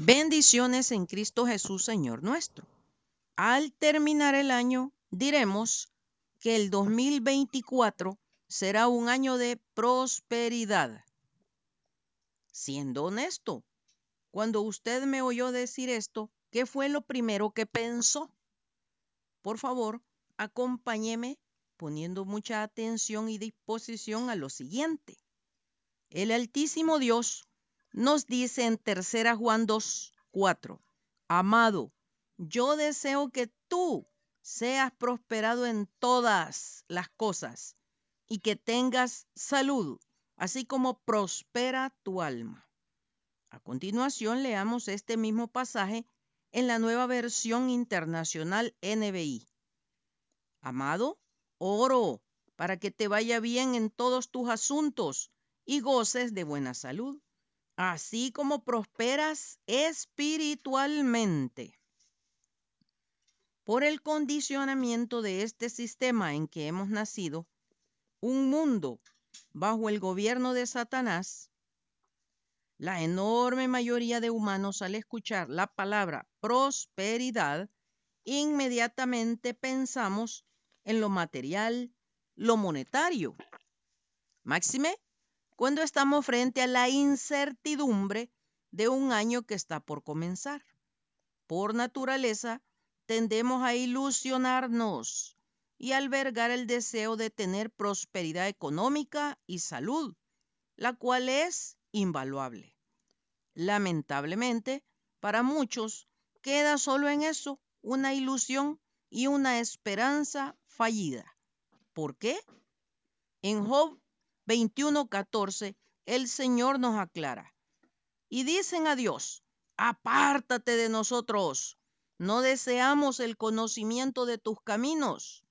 Bendiciones en Cristo Jesús, Señor nuestro. Al terminar el año, diremos que el 2024 será un año de prosperidad. Siendo honesto, cuando usted me oyó decir esto, ¿qué fue lo primero que pensó? Por favor, acompáñeme poniendo mucha atención y disposición a lo siguiente. El Altísimo Dios nos dice en tercera Juan 2, 4, Amado, yo deseo que tú seas prosperado en todas las cosas y que tengas salud, así como prospera tu alma. A continuación, leamos este mismo pasaje en la nueva versión internacional NBI. Amado, oro para que te vaya bien en todos tus asuntos y goces de buena salud así como prosperas espiritualmente. Por el condicionamiento de este sistema en que hemos nacido, un mundo bajo el gobierno de Satanás, la enorme mayoría de humanos al escuchar la palabra prosperidad, inmediatamente pensamos en lo material, lo monetario. Máxime cuando estamos frente a la incertidumbre de un año que está por comenzar. Por naturaleza, tendemos a ilusionarnos y albergar el deseo de tener prosperidad económica y salud, la cual es invaluable. Lamentablemente, para muchos queda solo en eso una ilusión y una esperanza fallida. ¿Por qué? En Job 21:14, el Señor nos aclara. Y dicen a Dios, apártate de nosotros, no deseamos el conocimiento de tus caminos.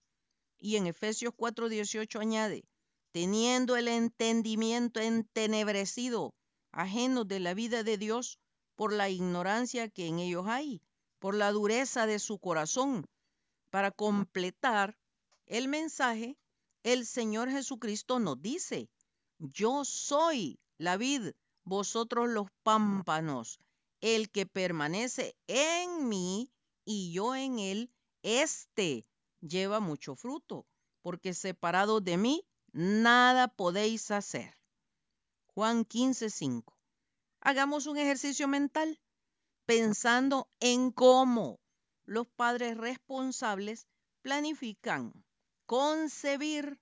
Y en Efesios 4:18 añade, teniendo el entendimiento entenebrecido, ajeno de la vida de Dios, por la ignorancia que en ellos hay, por la dureza de su corazón. Para completar el mensaje, el Señor Jesucristo nos dice, yo soy la vid, vosotros los pámpanos. El que permanece en mí y yo en él, este lleva mucho fruto, porque separado de mí, nada podéis hacer. Juan 15, 5. Hagamos un ejercicio mental pensando en cómo los padres responsables planifican concebir,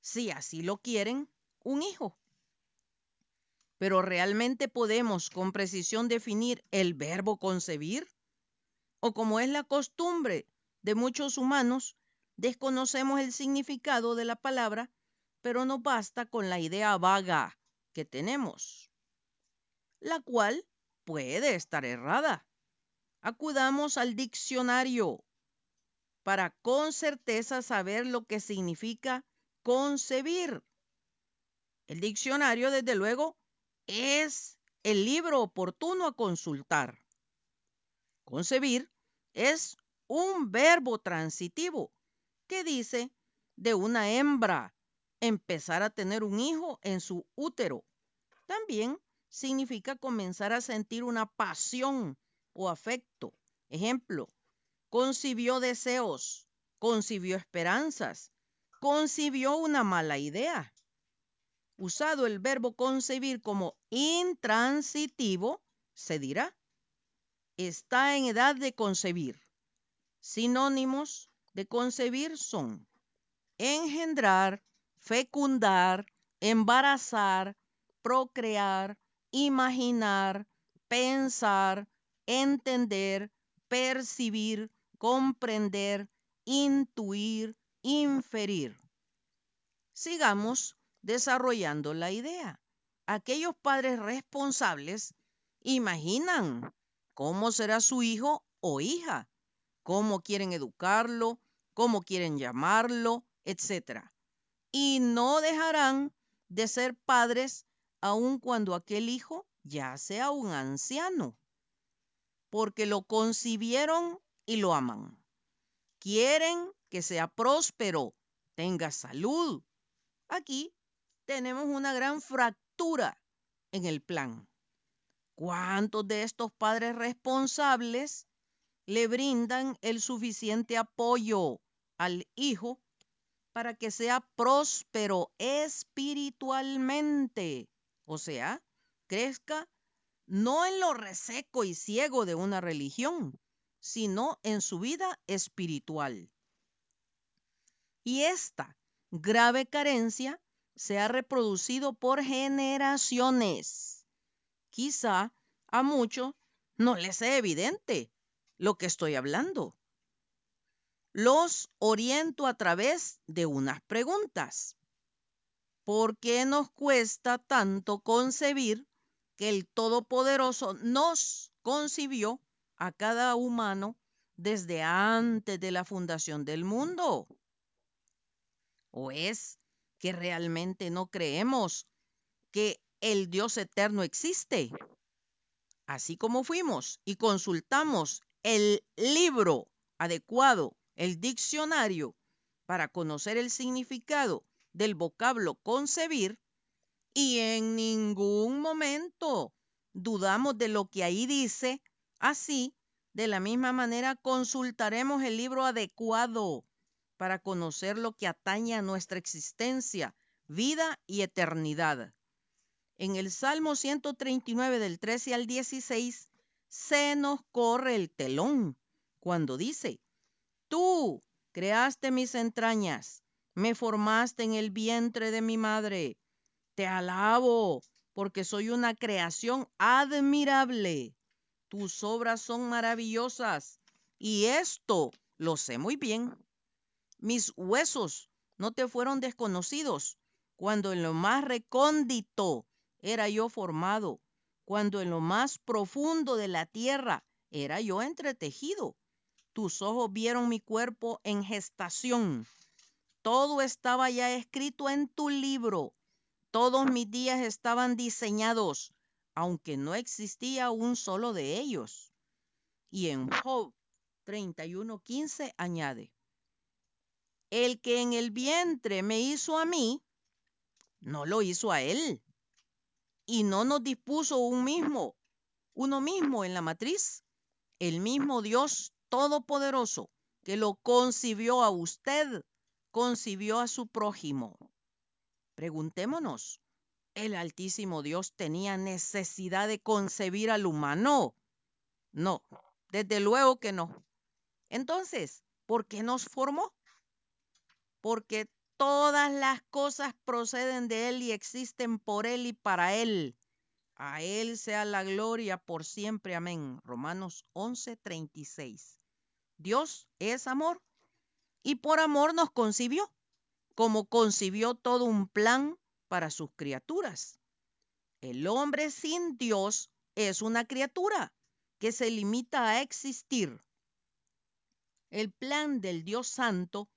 si así lo quieren, un hijo. Pero ¿realmente podemos con precisión definir el verbo concebir? O como es la costumbre de muchos humanos, desconocemos el significado de la palabra, pero no basta con la idea vaga que tenemos, la cual puede estar errada. Acudamos al diccionario para con certeza saber lo que significa concebir. El diccionario, desde luego, es el libro oportuno a consultar. Concebir es un verbo transitivo que dice de una hembra empezar a tener un hijo en su útero. También significa comenzar a sentir una pasión o afecto. Ejemplo, concibió deseos, concibió esperanzas, concibió una mala idea. Usado el verbo concebir como intransitivo, se dirá, está en edad de concebir. Sinónimos de concebir son engendrar, fecundar, embarazar, procrear, imaginar, pensar, entender, percibir, comprender, intuir, inferir. Sigamos desarrollando la idea. Aquellos padres responsables imaginan cómo será su hijo o hija, cómo quieren educarlo, cómo quieren llamarlo, etc. Y no dejarán de ser padres aun cuando aquel hijo ya sea un anciano, porque lo concibieron y lo aman. Quieren que sea próspero, tenga salud. Aquí tenemos una gran fractura en el plan. ¿Cuántos de estos padres responsables le brindan el suficiente apoyo al hijo para que sea próspero espiritualmente? O sea, crezca no en lo reseco y ciego de una religión, sino en su vida espiritual. Y esta grave carencia se ha reproducido por generaciones. Quizá a muchos no les sea evidente lo que estoy hablando. Los oriento a través de unas preguntas. ¿Por qué nos cuesta tanto concebir que el Todopoderoso nos concibió a cada humano desde antes de la fundación del mundo? ¿O es que realmente no creemos que el Dios eterno existe? Así como fuimos y consultamos el libro adecuado, el diccionario, para conocer el significado del vocablo concebir, y en ningún momento dudamos de lo que ahí dice. Así, de la misma manera, consultaremos el libro adecuado para conocer lo que atañe a nuestra existencia, vida y eternidad. En el Salmo 139 del 13 al 16 se nos corre el telón cuando dice, tú creaste mis entrañas, me formaste en el vientre de mi madre. Te alabo, porque soy una creación admirable. Tus obras son maravillosas, y esto lo sé muy bien. Mis huesos no te fueron desconocidos, cuando en lo más recóndito era yo formado, cuando en lo más profundo de la tierra era yo entretejido. Tus ojos vieron mi cuerpo en gestación. Todo estaba ya escrito en tu libro todos mis días estaban diseñados, aunque no existía un solo de ellos. Y en Job 31:15 añade, el que en el vientre me hizo a mí, no lo hizo a él. Y no nos dispuso un mismo, uno mismo en la matriz, el mismo Dios Todopoderoso que lo concibió a usted, concibió a su prójimo. Preguntémonos, ¿el Altísimo Dios tenía necesidad de concebir al humano? No, desde luego que no. Entonces, ¿por qué nos formó? Porque todas las cosas proceden de Él y existen por Él y para Él. A Él sea la gloria por siempre. Amén. Romanos 11:36. Dios es amor y por amor nos concibió como concibió todo un plan para sus criaturas. El hombre sin Dios es una criatura que se limita a existir. El plan del Dios Santo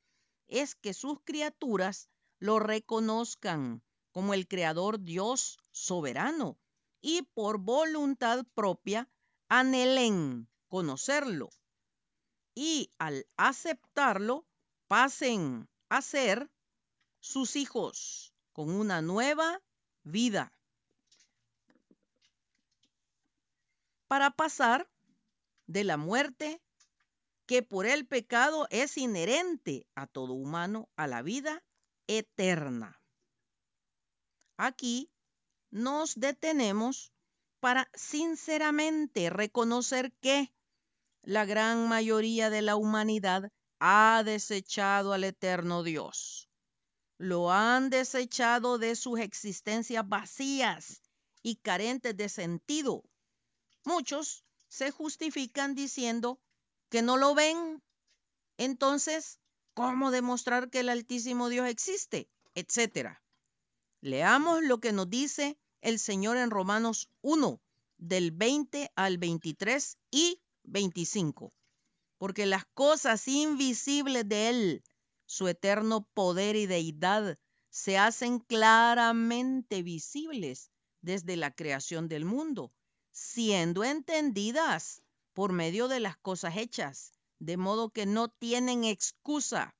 es que sus criaturas lo reconozcan como el Creador Dios soberano y por voluntad propia anhelen conocerlo y al aceptarlo pasen a ser sus hijos con una nueva vida. Para pasar de la muerte que por el pecado es inherente a todo humano a la vida eterna. Aquí nos detenemos para sinceramente reconocer que la gran mayoría de la humanidad ha desechado al eterno Dios lo han desechado de sus existencias vacías y carentes de sentido. Muchos se justifican diciendo que no lo ven. Entonces, ¿cómo demostrar que el Altísimo Dios existe? Etcétera. Leamos lo que nos dice el Señor en Romanos 1, del 20 al 23 y 25. Porque las cosas invisibles de Él, su eterno poder y deidad se hacen claramente visibles desde la creación del mundo, siendo entendidas por medio de las cosas hechas, de modo que no tienen excusa,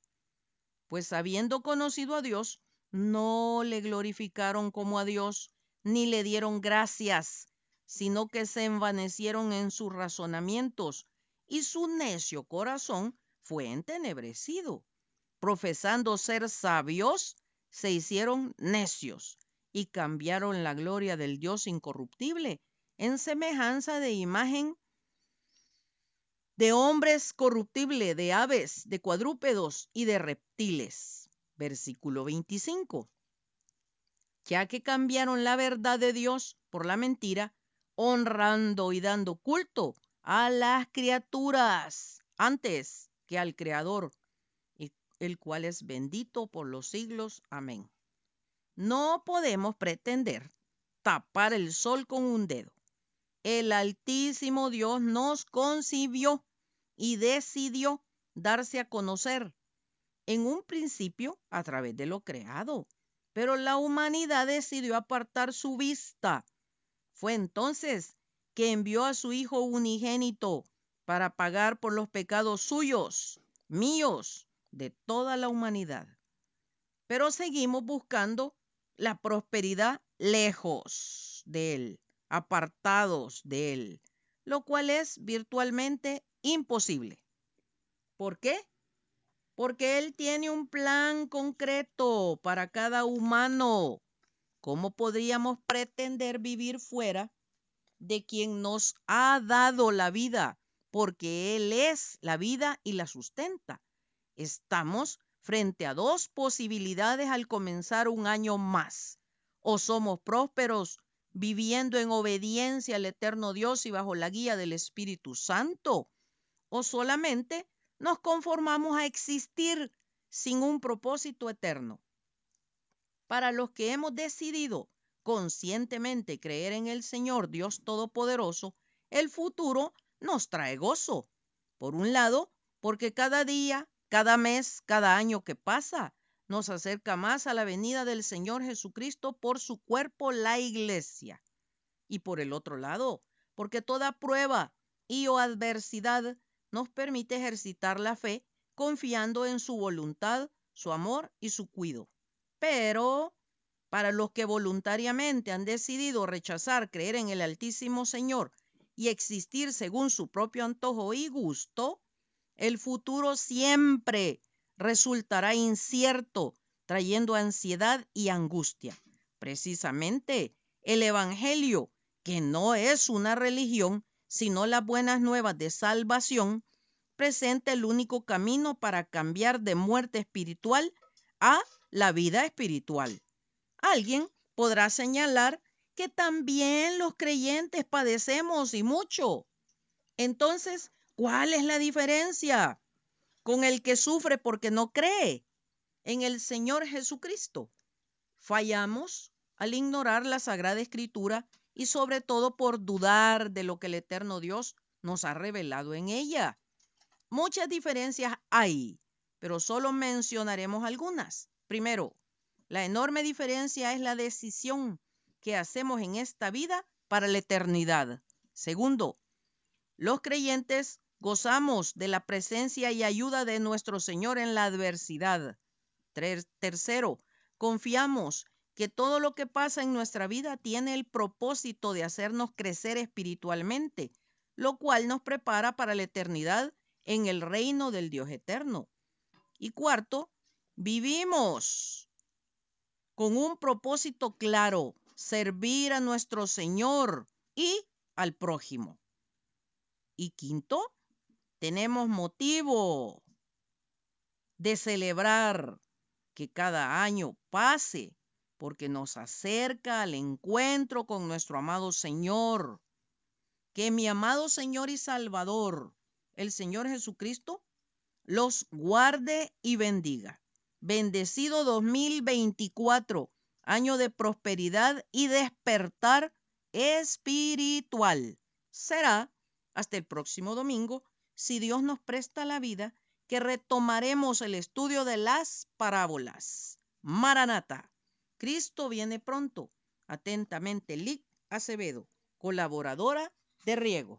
pues habiendo conocido a Dios, no le glorificaron como a Dios, ni le dieron gracias, sino que se envanecieron en sus razonamientos, y su necio corazón fue entenebrecido. Profesando ser sabios, se hicieron necios y cambiaron la gloria del Dios incorruptible en semejanza de imagen de hombres corruptible, de aves, de cuadrúpedos y de reptiles. Versículo 25. Ya que cambiaron la verdad de Dios por la mentira, honrando y dando culto a las criaturas antes que al Creador, el cual es bendito por los siglos. Amén. No podemos pretender tapar el sol con un dedo el Altísimo Dios nos concibió y decidió darse a conocer en un principio a través de lo creado, pero la humanidad decidió apartar su vista. Fue entonces que envió a su Hijo unigénito para pagar por los pecados suyos, míos, de toda la humanidad. Pero seguimos buscando la prosperidad lejos de Él apartados de Él, lo cual es virtualmente imposible. ¿Por qué? Porque Él tiene un plan concreto para cada humano. ¿Cómo podríamos pretender vivir fuera de quien nos ha dado la vida? Porque Él es la vida y la sustenta. Estamos frente a dos posibilidades al comenzar un año más. O somos prósperos viviendo en obediencia al eterno Dios y bajo la guía del Espíritu Santo? ¿O solamente nos conformamos a existir sin un propósito eterno? Para los que hemos decidido conscientemente creer en el Señor Dios Todopoderoso, el futuro nos trae gozo. Por un lado, porque cada día, cada mes, cada año que pasa, nos acerca más a la venida del Señor Jesucristo por su cuerpo, la iglesia. Y por el otro lado, porque toda prueba y o adversidad nos permite ejercitar la fe confiando en su voluntad, su amor y su cuido. Pero para los que voluntariamente han decidido rechazar creer en el Altísimo Señor y existir según su propio antojo y gusto, el futuro siempre resultará incierto, trayendo ansiedad y angustia. Precisamente el Evangelio, que no es una religión, sino las buenas nuevas de salvación, presenta el único camino para cambiar de muerte espiritual a la vida espiritual. Alguien podrá señalar que también los creyentes padecemos y mucho. Entonces, ¿cuál es la diferencia? con el que sufre porque no cree en el Señor Jesucristo. Fallamos al ignorar la Sagrada Escritura y sobre todo por dudar de lo que el eterno Dios nos ha revelado en ella. Muchas diferencias hay, pero solo mencionaremos algunas. Primero, la enorme diferencia es la decisión que hacemos en esta vida para la eternidad. Segundo, los creyentes Gozamos de la presencia y ayuda de nuestro Señor en la adversidad. Tercero, confiamos que todo lo que pasa en nuestra vida tiene el propósito de hacernos crecer espiritualmente, lo cual nos prepara para la eternidad en el reino del Dios eterno. Y cuarto, vivimos con un propósito claro, servir a nuestro Señor y al prójimo. Y quinto, tenemos motivo de celebrar que cada año pase porque nos acerca al encuentro con nuestro amado Señor. Que mi amado Señor y Salvador, el Señor Jesucristo, los guarde y bendiga. Bendecido 2024, año de prosperidad y despertar espiritual. Será hasta el próximo domingo si Dios nos presta la vida, que retomaremos el estudio de las parábolas. Maranata. Cristo viene pronto. Atentamente, Lic Acevedo, colaboradora de Riego.